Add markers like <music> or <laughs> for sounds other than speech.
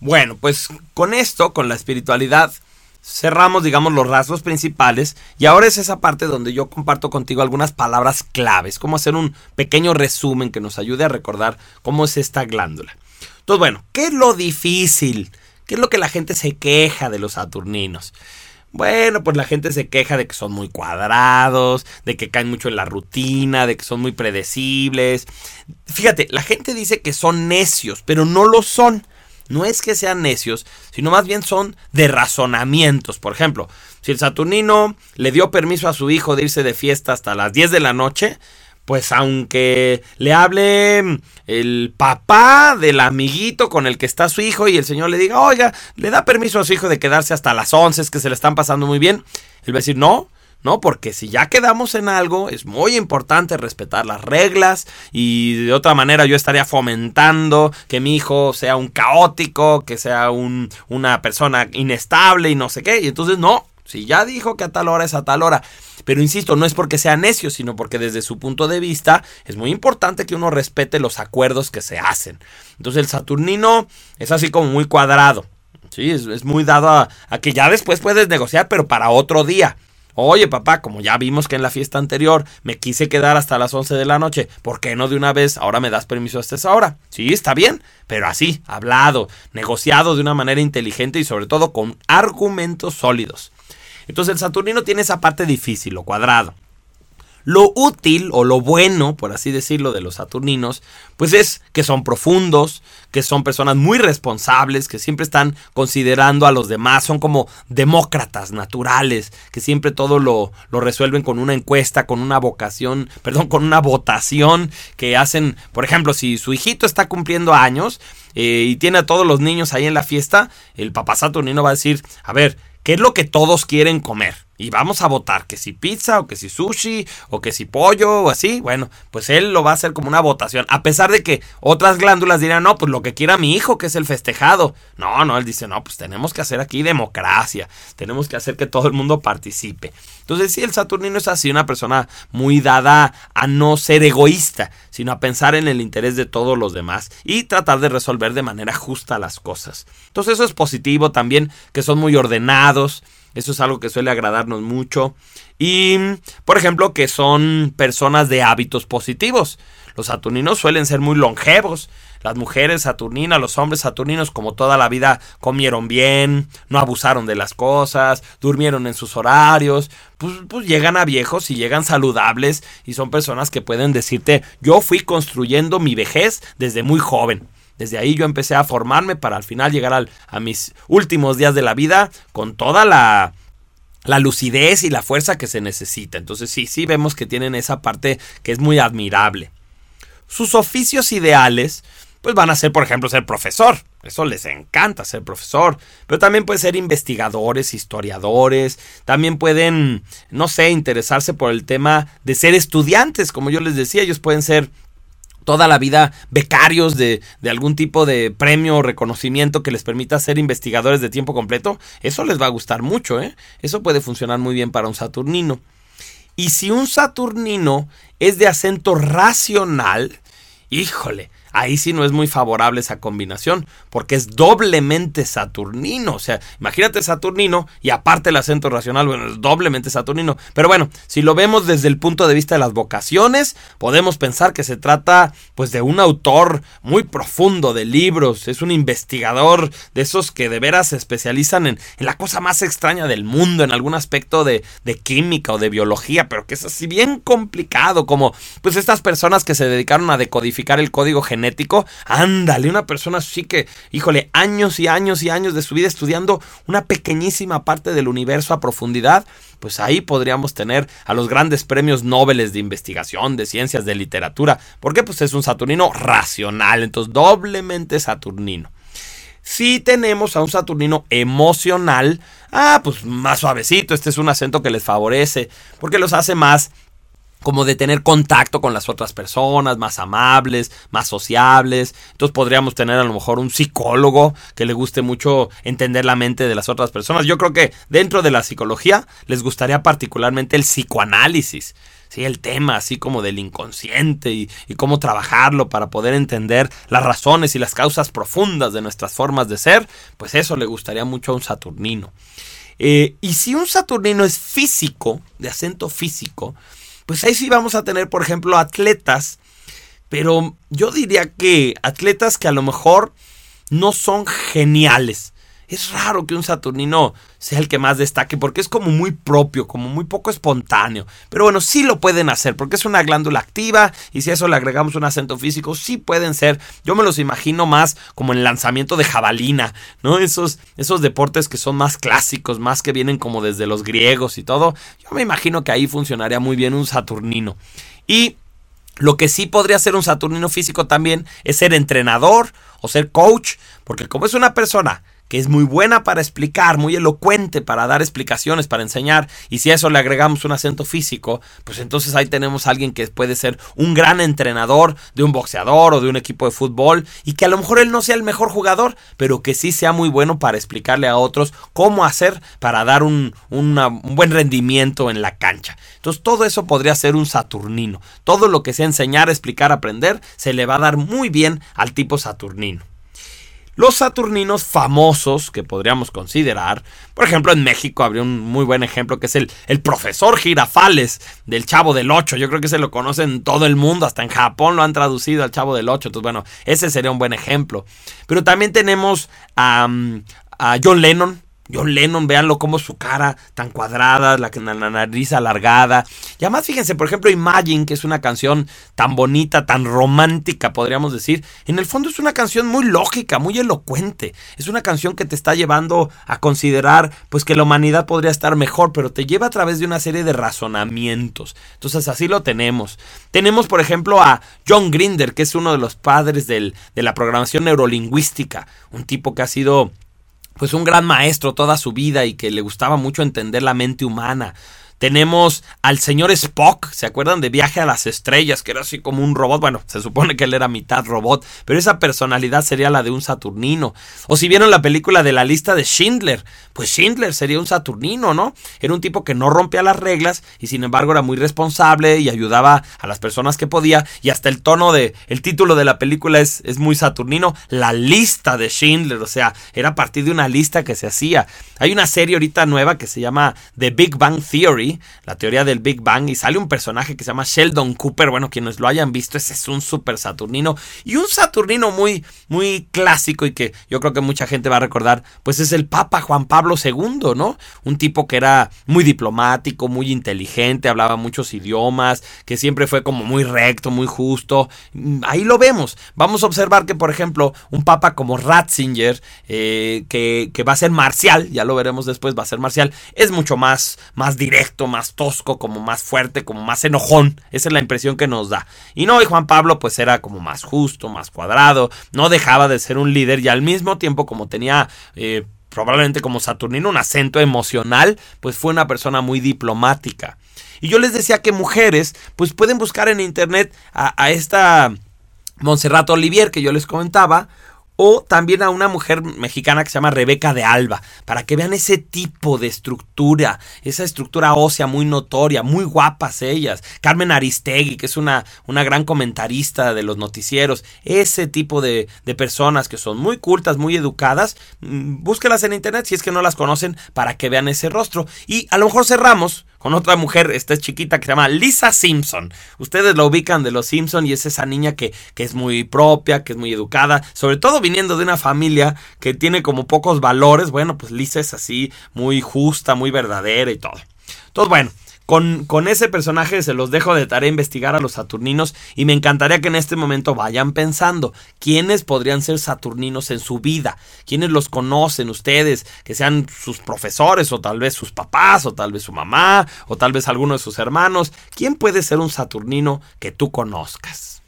Bueno, pues con esto, con la espiritualidad, cerramos, digamos, los rasgos principales y ahora es esa parte donde yo comparto contigo algunas palabras claves, cómo hacer un pequeño resumen que nos ayude a recordar cómo es esta glándula. Entonces, bueno, ¿qué es lo difícil? ¿Qué es lo que la gente se queja de los saturninos? Bueno, pues la gente se queja de que son muy cuadrados, de que caen mucho en la rutina, de que son muy predecibles. Fíjate, la gente dice que son necios, pero no lo son no es que sean necios, sino más bien son de razonamientos. Por ejemplo, si el Saturnino le dio permiso a su hijo de irse de fiesta hasta las 10 de la noche, pues aunque le hable el papá del amiguito con el que está su hijo y el señor le diga, oiga, le da permiso a su hijo de quedarse hasta las 11, es que se le están pasando muy bien, él va a decir, no, ¿no? Porque si ya quedamos en algo, es muy importante respetar las reglas y de otra manera yo estaría fomentando que mi hijo sea un caótico, que sea un, una persona inestable y no sé qué. Y entonces no, si ya dijo que a tal hora es a tal hora. Pero insisto, no es porque sea necio, sino porque desde su punto de vista es muy importante que uno respete los acuerdos que se hacen. Entonces el Saturnino es así como muy cuadrado. Sí, es, muy dado a, a que ya después puedes negociar, pero para otro día. Oye, papá, como ya vimos que en la fiesta anterior me quise quedar hasta las 11 de la noche, ¿por qué no de una vez ahora me das permiso hasta esa hora? Sí, está bien, pero así, hablado, negociado de una manera inteligente y sobre todo con argumentos sólidos. Entonces el Saturnino tiene esa parte difícil, lo cuadrado. Lo útil o lo bueno, por así decirlo, de los saturninos, pues es que son profundos, que son personas muy responsables, que siempre están considerando a los demás, son como demócratas naturales, que siempre todo lo, lo resuelven con una encuesta, con una vocación, <laughs> perdón, con una votación que hacen, por ejemplo, si su hijito está cumpliendo años eh, y tiene a todos los niños ahí en la fiesta, el papá saturnino va a decir, a ver, ¿qué es lo que todos quieren comer? Y vamos a votar que si pizza o que si sushi o que si pollo o así, bueno, pues él lo va a hacer como una votación, a pesar de que otras glándulas dirán, no, pues lo que quiera mi hijo, que es el festejado. No, no, él dice, no, pues tenemos que hacer aquí democracia, tenemos que hacer que todo el mundo participe. Entonces, sí, el Saturnino es así, una persona muy dada a no ser egoísta, sino a pensar en el interés de todos los demás y tratar de resolver de manera justa las cosas. Entonces, eso es positivo también, que son muy ordenados, eso es algo que suele agradarnos mucho. Y, por ejemplo, que son personas de hábitos positivos. Los saturninos suelen ser muy longevos. Las mujeres saturninas, los hombres saturninos, como toda la vida, comieron bien, no abusaron de las cosas, durmieron en sus horarios, pues, pues llegan a viejos y llegan saludables y son personas que pueden decirte, yo fui construyendo mi vejez desde muy joven. Desde ahí yo empecé a formarme para al final llegar a mis últimos días de la vida con toda la, la lucidez y la fuerza que se necesita. Entonces sí, sí vemos que tienen esa parte que es muy admirable. Sus oficios ideales, pues van a ser, por ejemplo, ser profesor. Eso les encanta ser profesor. Pero también pueden ser investigadores, historiadores. También pueden, no sé, interesarse por el tema de ser estudiantes. Como yo les decía, ellos pueden ser toda la vida becarios de, algún tipo de premio o reconocimiento que les permita ser investigadores de tiempo completo, eso les va a gustar mucho, ¿eh? Eso puede funcionar muy bien para un Saturnino. Y si un Saturnino es de acento racional, híjole, ahí sí no es muy favorable esa combinación, porque es doblemente saturnino. O sea, imagínate Saturnino y aparte el acento racional, bueno, es doblemente saturnino. Pero bueno, si lo vemos desde el punto de vista de las vocaciones, podemos pensar que se trata pues de un autor muy profundo de libros, es un investigador de esos que de veras se especializan en, la cosa más extraña del mundo, en algún aspecto de, de química o de biología, pero que es así bien complicado, como pues estas personas que se dedicaron a decodificar el código genético genético, ándale, una persona así que, híjole, años y años y años de su vida estudiando una pequeñísima parte del universo a profundidad, pues ahí podríamos tener a los grandes premios Nobel de investigación, de ciencias, de literatura, porque pues es un Saturnino racional, entonces doblemente Saturnino. Si tenemos a un Saturnino emocional, ah, pues más suavecito, este es un acento que les favorece, porque los hace más como de tener contacto con las otras personas, más amables, más sociables. Entonces podríamos tener a lo mejor un psicólogo que le guste mucho entender la mente de las otras personas. Yo creo que dentro de la psicología les gustaría particularmente el psicoanálisis. ¿sí? el tema así como del inconsciente y, cómo trabajarlo para poder entender las razones y las causas profundas de nuestras formas de ser, pues eso le gustaría mucho a un Saturnino. Eh, y si un Saturnino es físico, de acento físico, pues ahí sí vamos a tener, por ejemplo, atletas, pero yo diría que atletas que a lo mejor no son geniales. Es raro que un Saturnino sea el que más destaque porque es como muy propio, como muy poco espontáneo. Pero bueno, sí lo pueden hacer porque es una glándula activa y si a eso le agregamos un acento físico, sí pueden ser. Yo me los imagino más como el lanzamiento de jabalina, ¿no? Esos, esos deportes que son más clásicos, más que vienen como desde los griegos y todo. Yo me imagino que ahí funcionaría muy bien un Saturnino. Y lo que sí podría ser un Saturnino físico también es ser entrenador o ser coach, porque como es una persona que es muy buena para explicar, muy elocuente para dar explicaciones, para enseñar, y si a eso le agregamos un acento físico, pues entonces ahí tenemos a alguien que puede ser un gran entrenador de un boxeador o de un equipo de fútbol, y que a lo mejor él no sea el mejor jugador, pero que sí sea muy bueno para explicarle a otros cómo hacer para dar un, un buen rendimiento en la cancha. Entonces todo eso podría ser un saturnino. Todo lo que sea enseñar, explicar, aprender, se le va a dar muy bien al tipo saturnino. Los saturninos famosos que podríamos considerar, por ejemplo en México habría un muy buen ejemplo que es el, el profesor Girafales del Chavo del Ocho. Yo creo que se lo conocen todo el mundo, hasta en Japón lo han traducido al Chavo del Ocho. Entonces bueno, ese sería un buen ejemplo. Pero también tenemos a, a John Lennon, John Lennon, véanlo como su cara tan cuadrada, la, la, nariz alargada. Y además, fíjense, por ejemplo, Imagine, que es una canción tan bonita, tan romántica, podríamos decir. En el fondo es una canción muy lógica, muy elocuente. Es una canción que te está llevando a considerar, pues, que la humanidad podría estar mejor, pero te lleva a través de una serie de razonamientos. Entonces, así lo tenemos. Tenemos, por ejemplo, a John Grinder, que es uno de los padres del, de la programación neurolingüística. Un tipo que ha sido pues un gran maestro toda su vida y que le gustaba mucho entender la mente humana. Tenemos al señor Spock, ¿se acuerdan de Viaje a las Estrellas? Que era así como un robot. Bueno, se supone que él era mitad robot, pero esa personalidad sería la de un Saturnino. O si vieron la película de la lista de Schindler, pues Schindler sería un Saturnino, ¿no? Era un tipo que no rompía las reglas y sin embargo era muy responsable y ayudaba a las personas que podía. Y hasta el tono de, el título de la película es, es muy Saturnino, la lista de Schindler, o sea, era a partir de una lista que se hacía. Hay una serie ahorita nueva que se llama The Big Bang Theory la teoría del Big Bang, y sale un personaje que se llama Sheldon Cooper. Bueno, quienes lo hayan visto, ese es un super Saturnino. Y un Saturnino muy, muy clásico y que yo creo que mucha gente va a recordar, pues es el Papa Juan Pablo II, ¿no? Un tipo que era muy diplomático, muy inteligente, hablaba muchos idiomas, que siempre fue como muy recto, muy justo. Ahí lo vemos. Vamos a observar que, por ejemplo, un papa como Ratzinger, eh, que, que va a ser marcial, ya lo veremos después, va a ser marcial, es mucho más, más directo más tosco, como más fuerte, como más enojón. Esa es la impresión que nos da. Y no, y Juan Pablo pues era como más justo, más cuadrado, no dejaba de ser un líder y al mismo tiempo como tenía... Eh, probablemente como Saturnino, un acento emocional, pues fue una persona muy diplomática. Y yo les decía que mujeres, pues pueden buscar en internet a, esta Montserrat Olivier que yo les comentaba, o también a una mujer mexicana que se llama Rebeca de Alba, para que vean ese tipo de estructura, esa estructura ósea muy notoria, muy guapas ellas. Carmen Aristegui, que es una, una gran comentarista de los noticieros, ese tipo de, de personas que son muy cultas, muy educadas, mm, búsquelas en internet si es que no las conocen para que vean ese rostro. Y a lo mejor cerramos con otra mujer, esta es chiquita que se llama Lisa Simpson. Ustedes la ubican de los Simpson y es esa niña que, que es muy propia, que es muy educada, sobre todo viniendo de una familia que tiene como pocos valores. Bueno, pues Lisa es así, muy justa, muy verdadera y todo. Entonces, bueno, con, ese personaje se los dejo de tarea investigar a los Saturninos y me encantaría que en este momento vayan pensando quiénes podrían ser Saturninos en su vida, quiénes los conocen ustedes, que sean sus profesores o tal vez sus papás o tal vez su mamá o tal vez alguno de sus hermanos. ¿Quién puede ser un Saturnino que tú conozcas?